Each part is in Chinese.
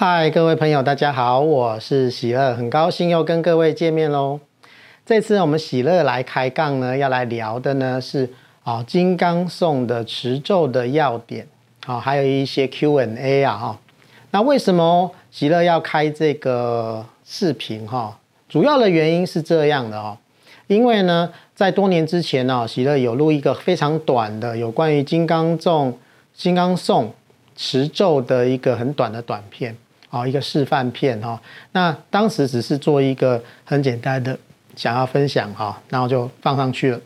嗨，各位朋友，大家好，我是喜乐，很高兴又跟各位见面喽。这次我们喜乐来开杠呢，要来聊的呢是啊金刚颂的持咒的要点，啊，还有一些 Q&A 啊哈。那为什么喜乐要开这个视频哈？主要的原因是这样的哦，因为呢，在多年之前呢，喜乐有录一个非常短的有关于金刚颂、金刚颂持咒的一个很短的短片。好，一个示范片哈，那当时只是做一个很简单的想要分享哈，然后就放上去了。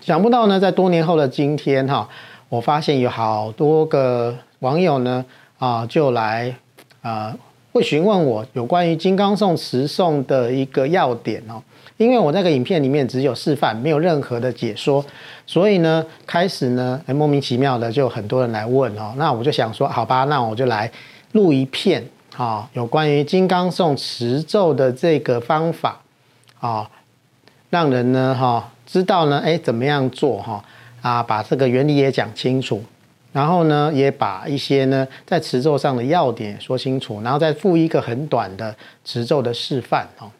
想不到呢，在多年后的今天哈，我发现有好多个网友呢啊，就来啊会询问我有关于金刚颂词诵的一个要点哦。因为我那个影片里面只有示范，没有任何的解说，所以呢，开始呢，莫名其妙的就很多人来问哦。那我就想说，好吧，那我就来录一片。啊，有关于金刚颂持咒的这个方法啊，让人呢哈知道呢，哎，怎么样做哈啊，把这个原理也讲清楚，然后呢，也把一些呢在持咒上的要点说清楚，然后再附一个很短的持咒的示范哦。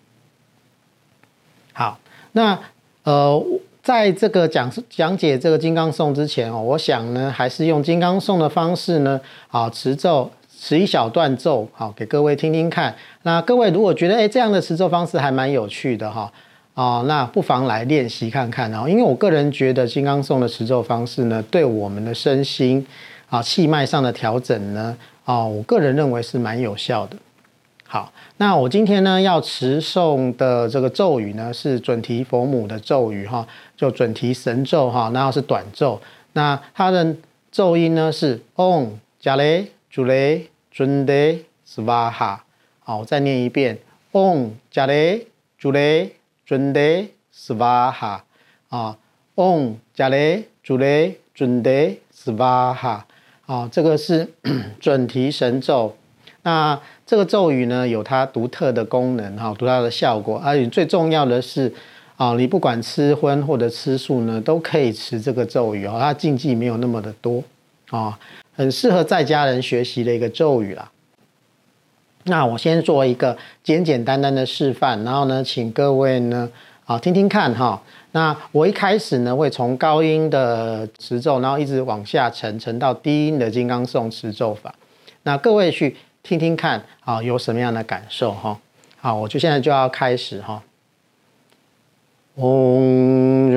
好，那呃，在这个讲讲解这个金刚颂之前哦，我想呢，还是用金刚颂的方式呢啊持咒。持一小段咒，好，给各位听听看。那各位如果觉得，哎，这样的持咒方式还蛮有趣的哈，哦，那不妨来练习看看哦。因为我个人觉得金刚颂的持咒方式呢，对我们的身心啊气脉上的调整呢，哦，我个人认为是蛮有效的。好，那我今天呢要持诵的这个咒语呢，是准提佛母的咒语哈，就准提神咒哈，然后是短咒。那它的咒音呢是嗡伽雷。主雷尊德斯瓦哈，好，我再念一遍。嗡伽雷主雷尊德斯瓦哈，啊，嗡伽雷主雷尊德斯瓦哈，啊，这个是 准提神咒。那这个咒语呢，有它独特的功能，哈，独特的效果。而且最重要的是，啊，你不管吃荤或者吃素呢，都可以持这个咒语哦。它禁忌没有那么的多，啊。很适合在家人学习的一个咒语啦。那我先做一个简简单单的示范，然后呢，请各位呢啊听听看哈。那我一开始呢会从高音的持咒，然后一直往下沉，沉到低音的金刚颂持咒法。那各位去听听看啊，有什么样的感受哈？好，我就现在就要开始哈。嗡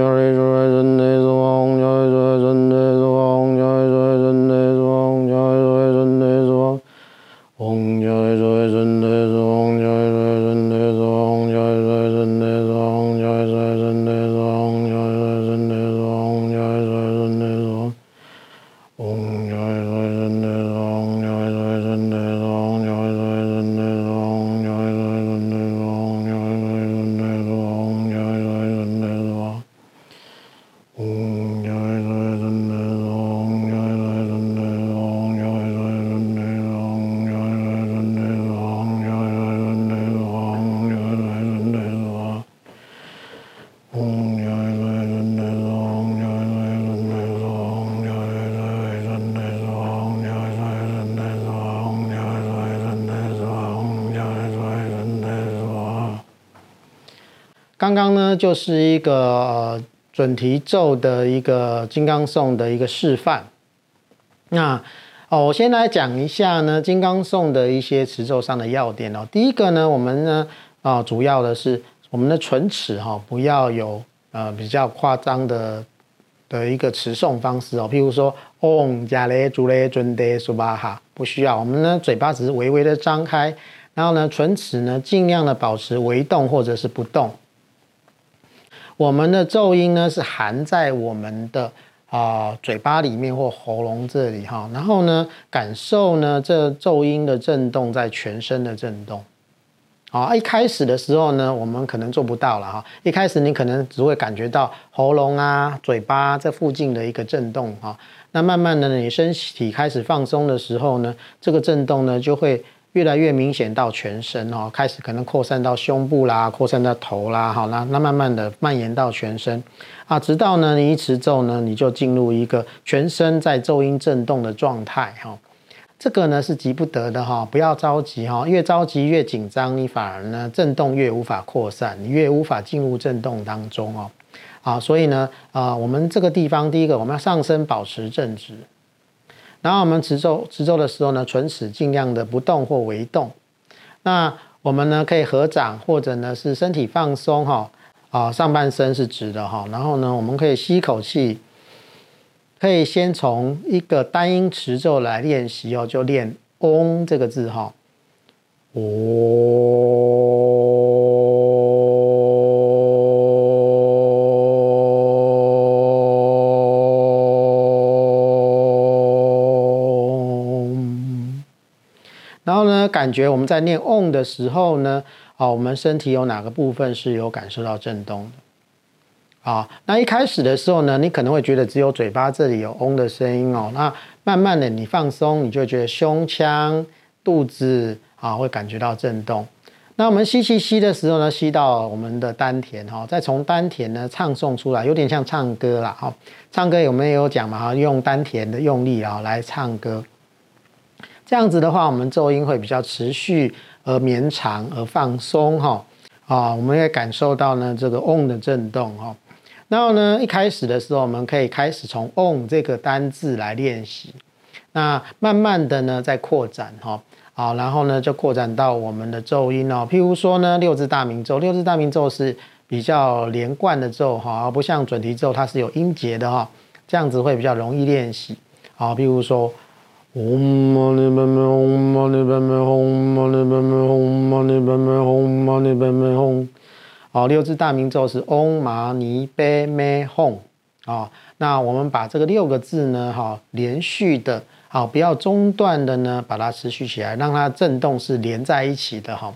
刚刚呢，就是一个呃准提咒的一个金刚颂的一个示范。那哦，我先来讲一下呢，金刚颂的一些持咒上的要点哦。第一个呢，我们呢啊、主要的是我们的唇齿哈，不要有呃比较夸张的的一个持诵方式哦。譬如说，嗡加雷主雷尊德苏巴哈，不需要。我们呢，嘴巴只是微微的张开，然后呢，唇齿呢尽量的保持微动或者是不动。我们的咒音呢是含在我们的啊、嘴巴里面或喉咙这里哈，然后呢感受呢这咒音的震动在全身的震动。啊，一开始的时候呢，我们可能做不到了哈。一开始你可能只会感觉到喉咙啊、嘴巴这附近的一个震动哈。那慢慢的，你身体开始放松的时候呢，这个震动呢就会。越来越明显到全身哦，开始可能扩散到胸部啦，扩散到头啦，好，啦那慢慢的蔓延到全身啊，直到呢你一持咒呢，你就进入一个全身在咒音震动的状态哈。这个呢是急不得的哈，不要着急哈，越着急越紧张，你反而呢震动越无法扩散，你越无法进入震动当中哦。啊，所以呢，啊，我们这个地方第一个我们要上身保持正直，然后我们持咒持咒的时候呢，唇齿尽量的不动或微动。那我们呢可以合掌或者呢是身体放松哈，啊，上半身是直的哈，然后呢我们可以吸一口气。可以先从一个单音持咒来练习哦，就练“嗡”这个字哈，嗡。然后呢，感觉我们在念“嗡”的时候呢，啊，我们身体有哪个部分是有感受到震动的？啊，那一开始的时候呢，你可能会觉得只有嘴巴这里有嗡的声音哦。那慢慢的你放松，你就觉得胸腔、肚子啊会感觉到震动。那我们吸气吸的时候呢，吸到我们的丹田哈，再从丹田呢唱诵出来，有点像唱歌啦哈。唱歌有没有讲嘛哈？用丹田的用力啊来唱歌，这样子的话，我们咒音会比较持续而绵长而放松哈。啊，我们也感受到呢这个嗡的震动哈。然后呢，一开始的时候，我们可以开始从 “Om” 这个单字来练习。那慢慢的呢，再扩展哈，啊，然后呢，就扩展到我们的咒音哦。譬如说呢，六字大明咒，六字大明咒是比较连贯的咒哈，而不像准提咒，它是有音节的哈，这样子会比较容易练习。啊，譬如说，Om mani padme Hum mani padme Hum mani padme Hum mani padme Hum mani padme Hum 好，六字大明咒是嗡嘛呢呗咪吽啊。那我们把这个六个字呢，哈，连续的，好，不要中断的呢，把它持续起来，让它震动是连在一起的哈。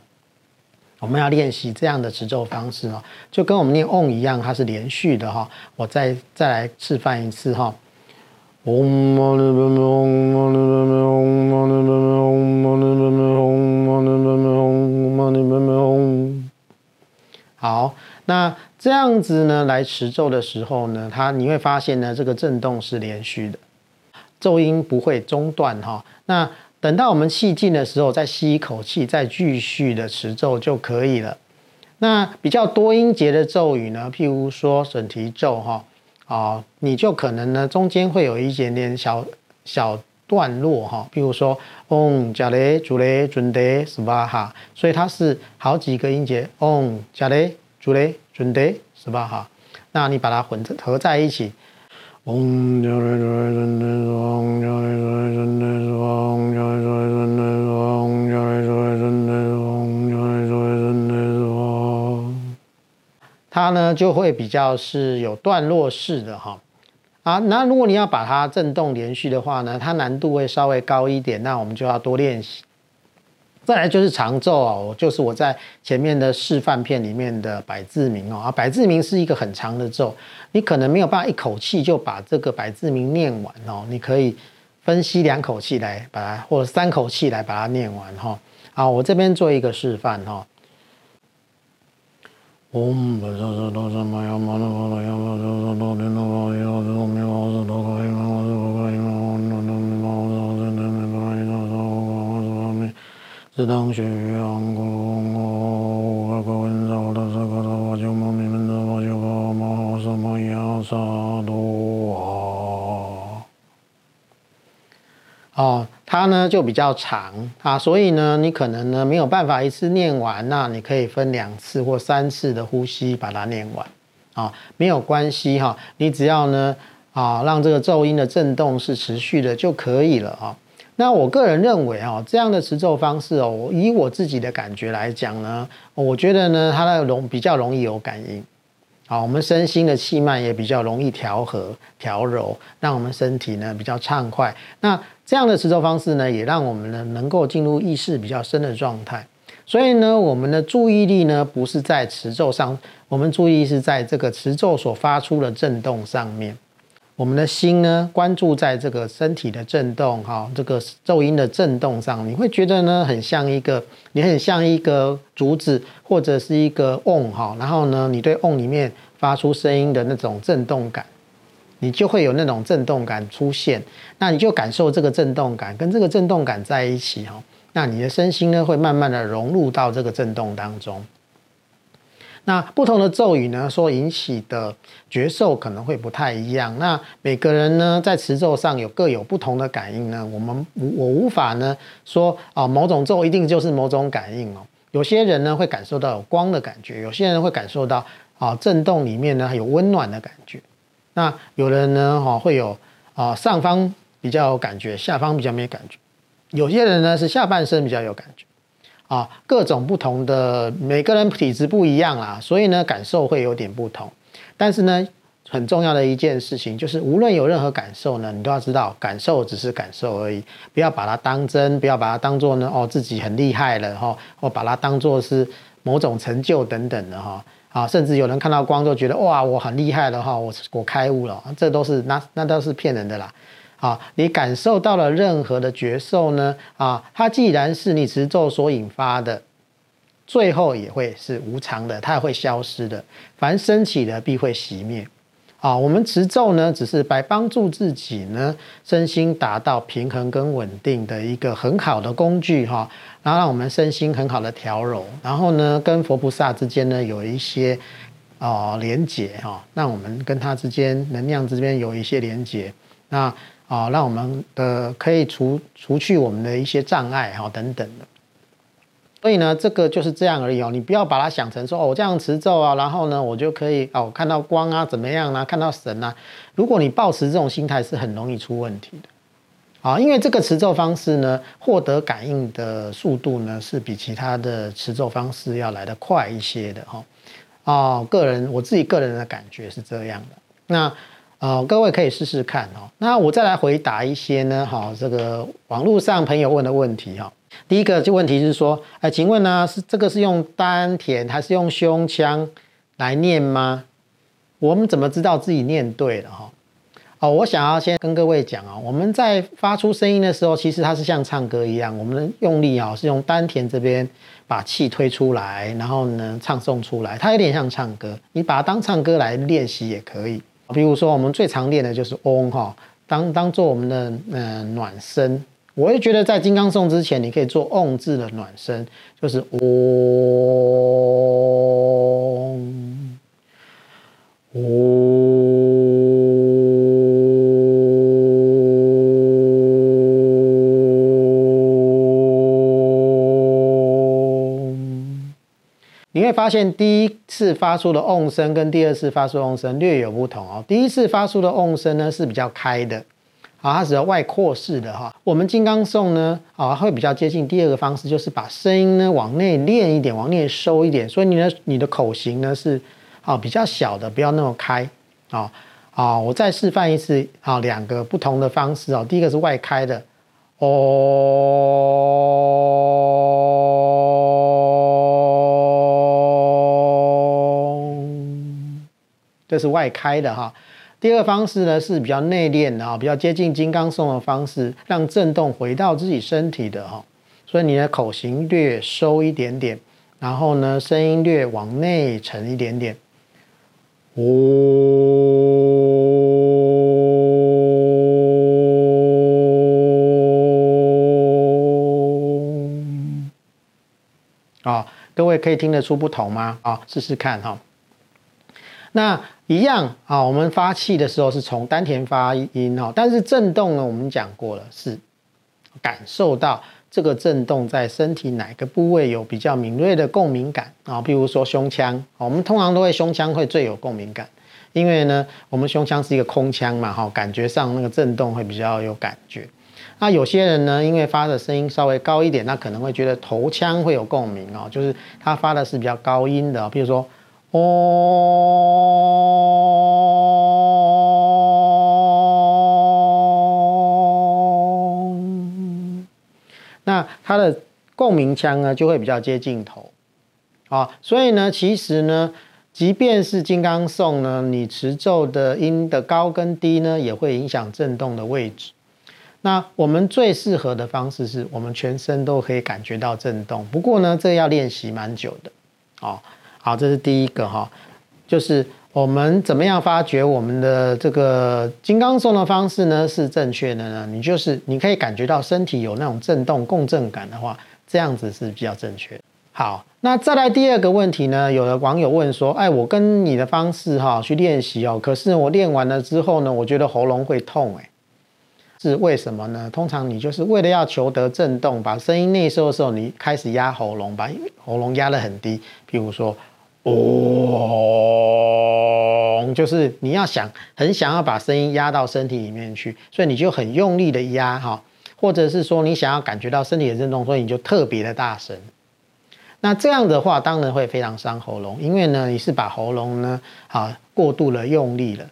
我们要练习这样的持咒方式哦，就跟我们念嗡一样，它是连续的哈。我再再来示范一次哈。嗡嘛呢呗咪嗡嘛呢呗咪嗡嘛呢呗咪嗡嘛呢呗咪嗡嘛呢呗咪嗡好，那这样子呢，来持咒的时候呢，它你会发现呢，这个震动是连续的，咒音不会中断哈。那等到我们气尽的时候，再吸一口气，再继续的持咒就可以了。那比较多音节的咒语呢，譬如说准提咒哈，啊，你就可能呢中间会有一点点小小段落哈，譬如说嗡加雷主雷准得斯巴哈，所以它是好几个音节，嗡加雷。主雷准得是吧？哈，那你把它混合在一起。嗡加雷主雷准得是嗡加雷主雷准得是嗡加雷主雷准得是嗡加雷主雷准它呢就会比较是有段落式的哈。啊，那如果你要把它震动连续的话呢，它难度会稍微高一点，那我们就要多练习。再来就是长咒哦，就是我在前面的示范片里面的百字明哦啊，百字明是一个很长的咒，你可能没有办法一口气就把这个百字明念完哦，你可以分析两口气来把它，或者三口气来把它念完哈。好，我这边做一个示范哈。自当学养功哦，我各文照的这个的话就莫名的话就把嘛什么呀啥多啊，哦，它呢就比较长啊，所以呢你可能呢没有办法一次念完，那你可以分两次或三次的呼吸把它念完啊，没有关系哈，你只要呢啊让这个咒音的震动是持续的就可以了啊。那我个人认为哦，这样的持咒方式哦，以我自己的感觉来讲呢，我觉得呢，它的容比较容易有感应，啊，我们身心的气脉也比较容易调和调柔，让我们身体呢比较畅快。那这样的持咒方式呢，也让我们呢能够进入意识比较深的状态。所以呢，我们的注意力呢不是在持咒上，我们注意是在这个持咒所发出的震动上面。我们的心呢，关注在这个身体的震动，哈，这个咒音的震动上，你会觉得呢，很像一个，你很像一个竹子或者是一个瓮，哈，然后呢，你对瓮里面发出声音的那种震动感，你就会有那种震动感出现，那你就感受这个震动感，跟这个震动感在一起哈，那你的身心呢会慢慢的融入到这个震动当中。那不同的咒语呢，所引起的觉受可能会不太一样。那每个人呢，在持咒上有各有不同的感应呢。我们我无法呢说啊，某种咒一定就是某种感应哦。有些人呢会感受到有光的感觉，有些人会感受到啊震动里面呢有温暖的感觉。那有人呢哈会有啊上方比较有感觉，下方比较没感觉。有些人呢是下半身比较有感觉。啊，各种不同的，每个人体质不一样啦，所以呢，感受会有点不同。但是呢，很重要的一件事情就是，无论有任何感受呢，你都要知道，感受只是感受而已，不要把它当真，不要把它当做呢，哦，自己很厉害了哈，或把它当做是某种成就等等的哈。啊，甚至有人看到光就觉得哇，我很厉害了哈，我我开悟了，这都是那那都是骗人的啦。啊，你感受到了任何的觉受呢？啊，它既然是你持咒所引发的，最后也会是无常的，它也会消失的。凡升起的必会熄灭。啊，我们持咒呢，只是来帮助自己呢，身心达到平衡跟稳定的一个很好的工具哈。然后让我们身心很好的调柔，然后呢，跟佛菩萨之间呢有一些啊连结哈，让我们跟他之间能量之间有一些连结。那啊，让我们的可以除除去我们的一些障碍哈等等的，所以呢，这个就是这样而已哦。你不要把它想成说哦，我这样持咒啊，然后呢，我就可以哦看到光啊，怎么样、啊？看到神啊。如果你抱持这种心态，是很容易出问题的啊。因为这个持咒方式呢，获得感应的速度呢，是比其他的持咒方式要来得快一些的哈。啊，个人我自己个人的感觉是这样的。那。哦，各位可以试试看哦。那我再来回答一些呢，哈，这个网络上朋友问的问题哈。第一个就问题是说，哎，请问呢，是这个是用丹田还是用胸腔来念吗？我们怎么知道自己念对了哈？哦，我想要先跟各位讲啊，我们在发出声音的时候，其实它是像唱歌一样，我们用力啊是用丹田这边把气推出来，然后呢唱诵出来，它有点像唱歌，你把它当唱歌来练习也可以。比如说，我们最常练的就是嗡哈，当当做我们的嗯、呃、暖身。我也觉得在金刚颂之前，你可以做嗡字的暖身，就是嗡嗡。你会发现，第一次发出的嗡声跟第二次发出的嗡声略有不同哦。第一次发出的嗡声呢是比较开的，啊，它是要外扩式的哈。我们金刚颂呢，啊，会比较接近第二个方式，就是把声音呢往内练一点，往内收一点。所以你的你的口型呢是啊比较小的，不要那么开啊啊。我再示范一次啊，两个不同的方式哦。第一个是外开的，哦。这是外开的哈，第二方式呢是比较内敛的哈，比较接近金刚颂的方式，让震动回到自己身体的哈，所以你的口型略收一点点，然后呢声音略往内沉一点点，哦，啊，各位可以听得出不同吗？啊，试试看哈。那一样啊，我们发气的时候是从丹田发音哈，但是震动呢，我们讲过了，是感受到这个震动在身体哪个部位有比较敏锐的共鸣感啊，譬如说胸腔，我们通常都会胸腔会最有共鸣感，因为呢，我们胸腔是一个空腔嘛，哈，感觉上那个震动会比较有感觉。那有些人呢，因为发的声音稍微高一点，那可能会觉得头腔会有共鸣哦，就是他发的是比较高音的，譬如说。哦，那它的共鸣腔呢，就会比较接近头啊，所以呢，其实呢，即便是金刚颂呢，你持咒的音的高跟低呢，也会影响震动的位置。那我们最适合的方式是我们全身都可以感觉到震动，不过呢，这要练习蛮久的哦。好，这是第一个哈。就是我们怎么样发觉我们的这个金刚颂的方式呢是正确的呢？你就是你可以感觉到身体有那种震动共振感的话，这样子是比较正确。好，那再来第二个问题呢？有的网友问说：“哎，我跟你的方式哈去练习哦，可是我练完了之后呢，我觉得喉咙会痛，哎，是为什么呢？通常你就是为了要求得震动，把声音内收的时候，你开始压喉咙，把喉咙压得很低，譬如说。”哦，就是你要想很想要把声音压到身体里面去，所以你就很用力的压哈，或者是说你想要感觉到身体的震动，所以你就特别的大声。那这样的话，当然会非常伤喉咙，因为呢，你是把喉咙呢，啊，过度的用力了。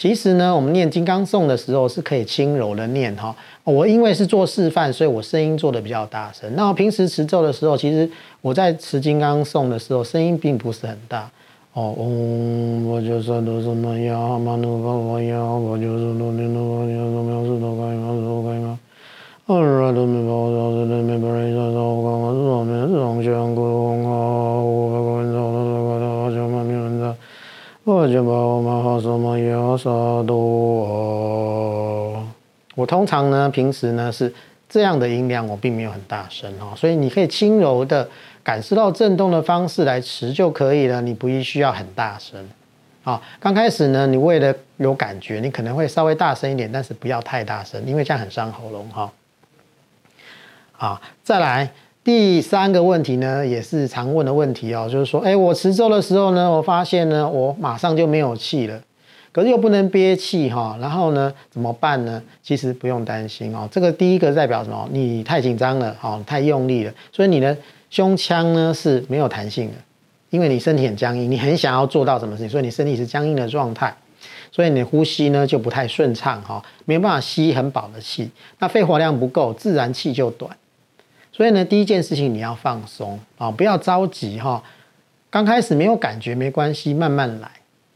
其实呢，我们念金刚颂的时候是可以轻柔的念哈。我因为是做示范，所以我声音做的比较大声。那我平时持咒的时候，其实我在持金刚颂的时候，声音并不是很大。哦，嗡，我就是都什么呀？嘛努巴巴呀，我就是都念都巴呀，都没有事都干嘛都干嘛。二啊都没包，都是都没不认识，都干嘛？都没上香，咕咚啊，我不管找到这个的，就没名字。我就把我们好什么呀？啥都。我通常呢，平时呢是这样的音量，我并没有很大声哦，所以你可以轻柔的感受到震动的方式来持就可以了，你不必需要很大声啊。刚开始呢，你为了有感觉，你可能会稍微大声一点，但是不要太大声，因为这样很伤喉咙哈。好，再来第三个问题呢，也是常问的问题哦，就是说，哎，我持咒的时候呢，我发现呢，我马上就没有气了。可是又不能憋气哈，然后呢，怎么办呢？其实不用担心哦。这个第一个代表什么？你太紧张了，哦，太用力了，所以你的胸腔呢是没有弹性的，因为你身体很僵硬，你很想要做到什么事情，所以你身体是僵硬的状态，所以你的呼吸呢就不太顺畅哈，没办法吸很饱的气，那肺活量不够，自然气就短。所以呢，第一件事情你要放松啊，不要着急哈。刚开始没有感觉没关系，慢慢来。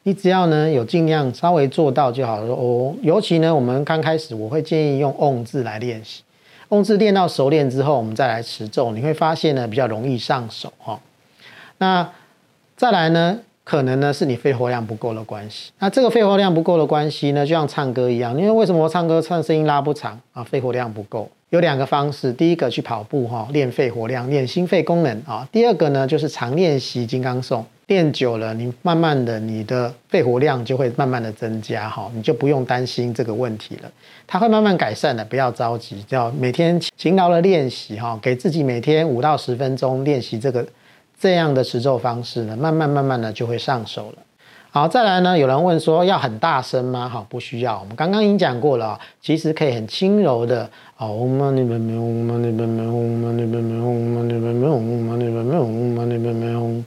你只要呢有尽量稍微做到就好了哦。尤其呢，我们刚开始我会建议用嗡字来练习，嗡字练到熟练之后，我们再来持咒，你会发现呢比较容易上手哈。那再来呢，可能呢是你肺活量不够的关系。那这个肺活量不够的关系呢，就像唱歌一样，因为为什么我唱歌唱声音拉不长啊？肺活量不够。有两个方式，第一个去跑步哈，练肺活量，练心肺功能啊。第二个呢，就是常练习金刚颂。练久了，你慢慢的，你的肺活量就会慢慢的增加哈，你就不用担心这个问题了，它会慢慢改善的，不要着急，要每天勤劳的练习哈，给自己每天五到十分钟练习这个这样的持咒方式呢，慢慢慢慢的就会上手了。好，再来呢，有人问说要很大声吗？哈，不需要，我们刚刚已经讲过了，其实可以很轻柔的哦，嗡嘛呢叭咪吽，嗡嘛呢叭咪吽，嗡嘛呢叭咪吽，嗡嘛呢叭咪吽，嗡嘛呢叭咪吽，嗡嘛呢叭咪吽。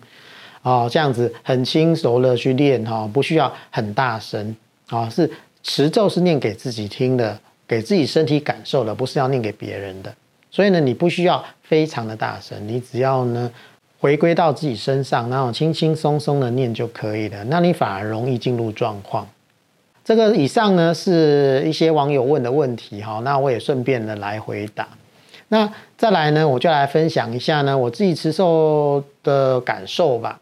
哦，这样子很轻柔的去练哈，不需要很大声啊，是持咒是念给自己听的，给自己身体感受的，不是要念给别人的。所以呢，你不需要非常的大声，你只要呢回归到自己身上，然后轻轻松松的念就可以了。那你反而容易进入状况。这个以上呢是一些网友问的问题哈，那我也顺便的来回答。那再来呢，我就来分享一下呢我自己持咒的感受吧。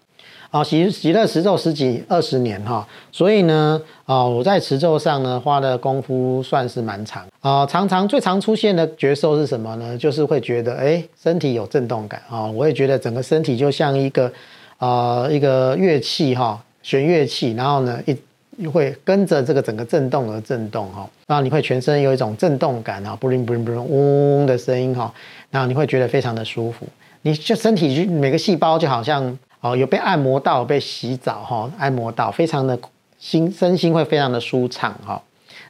啊，习习了持咒十几二十年哈，所以呢，啊，我在持咒上呢花的功夫算是蛮长啊。常常最常出现的觉受是什么呢？就是会觉得哎，身体有震动感啊。我也觉得整个身体就像一个啊一个乐器哈，弦乐器，然后呢一会跟着这个整个震动而震动哈，然后你会全身有一种震动感啊，不灵不灵不灵嗡的声音哈，然后你会觉得非常的舒服，你就身体就每个细胞就好像。哦，有被按摩到，被洗澡哈，按摩到，非常的心身心会非常的舒畅哈。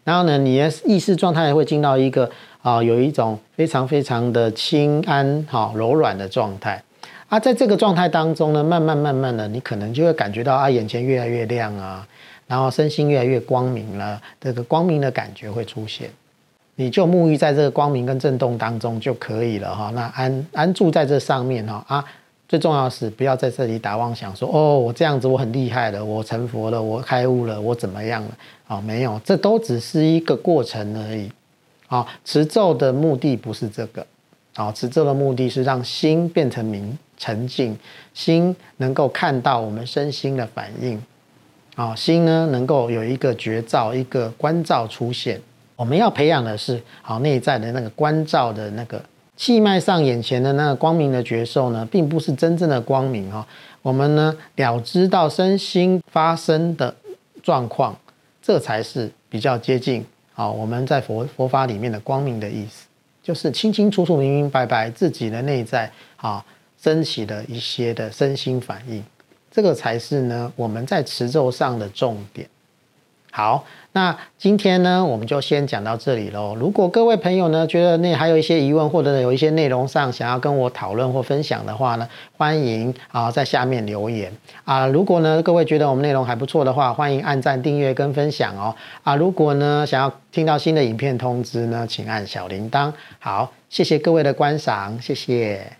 然后呢，你的意识状态会进到一个啊，有一种非常非常的轻安哈柔软的状态啊。在这个状态当中呢，慢慢慢慢的，你可能就会感觉到啊，眼前越来越亮啊，然后身心越来越光明了，这个光明的感觉会出现，你就沐浴在这个光明跟震动当中就可以了哈。那安安住在这上面哈啊。最重要是不要在这里打妄想说，哦，我这样子我很厉害了，我成佛了，我开悟了，我怎么样了？啊、哦，没有，这都只是一个过程而已。啊、持咒的目的不是这个，啊、持咒的目的是让心变成明沉静，心能够看到我们身心的反应。啊，心呢能够有一个觉照、一个观照出现。我们要培养的是好内在的那个观照的那个气脉上眼前的那个光明的觉受呢，并不是真正的光明哦。我们呢了知到身心发生的状况，这才是比较接近啊我们在佛佛法里面的光明的意思，就是清清楚楚、明明白白自己的内在啊升起的一些的身心反应，这个才是呢我们在持咒上的重点。好，那今天呢，我们就先讲到这里喽。如果各位朋友呢，觉得那还有一些疑问，或者有一些内容上想要跟我讨论或分享的话呢，欢迎啊在下面留言啊。如果呢，各位觉得我们内容还不错的话，欢迎按赞、订阅跟分享哦。啊，如果呢想要听到新的影片通知呢，请按小铃铛。好，谢谢各位的观赏，谢谢。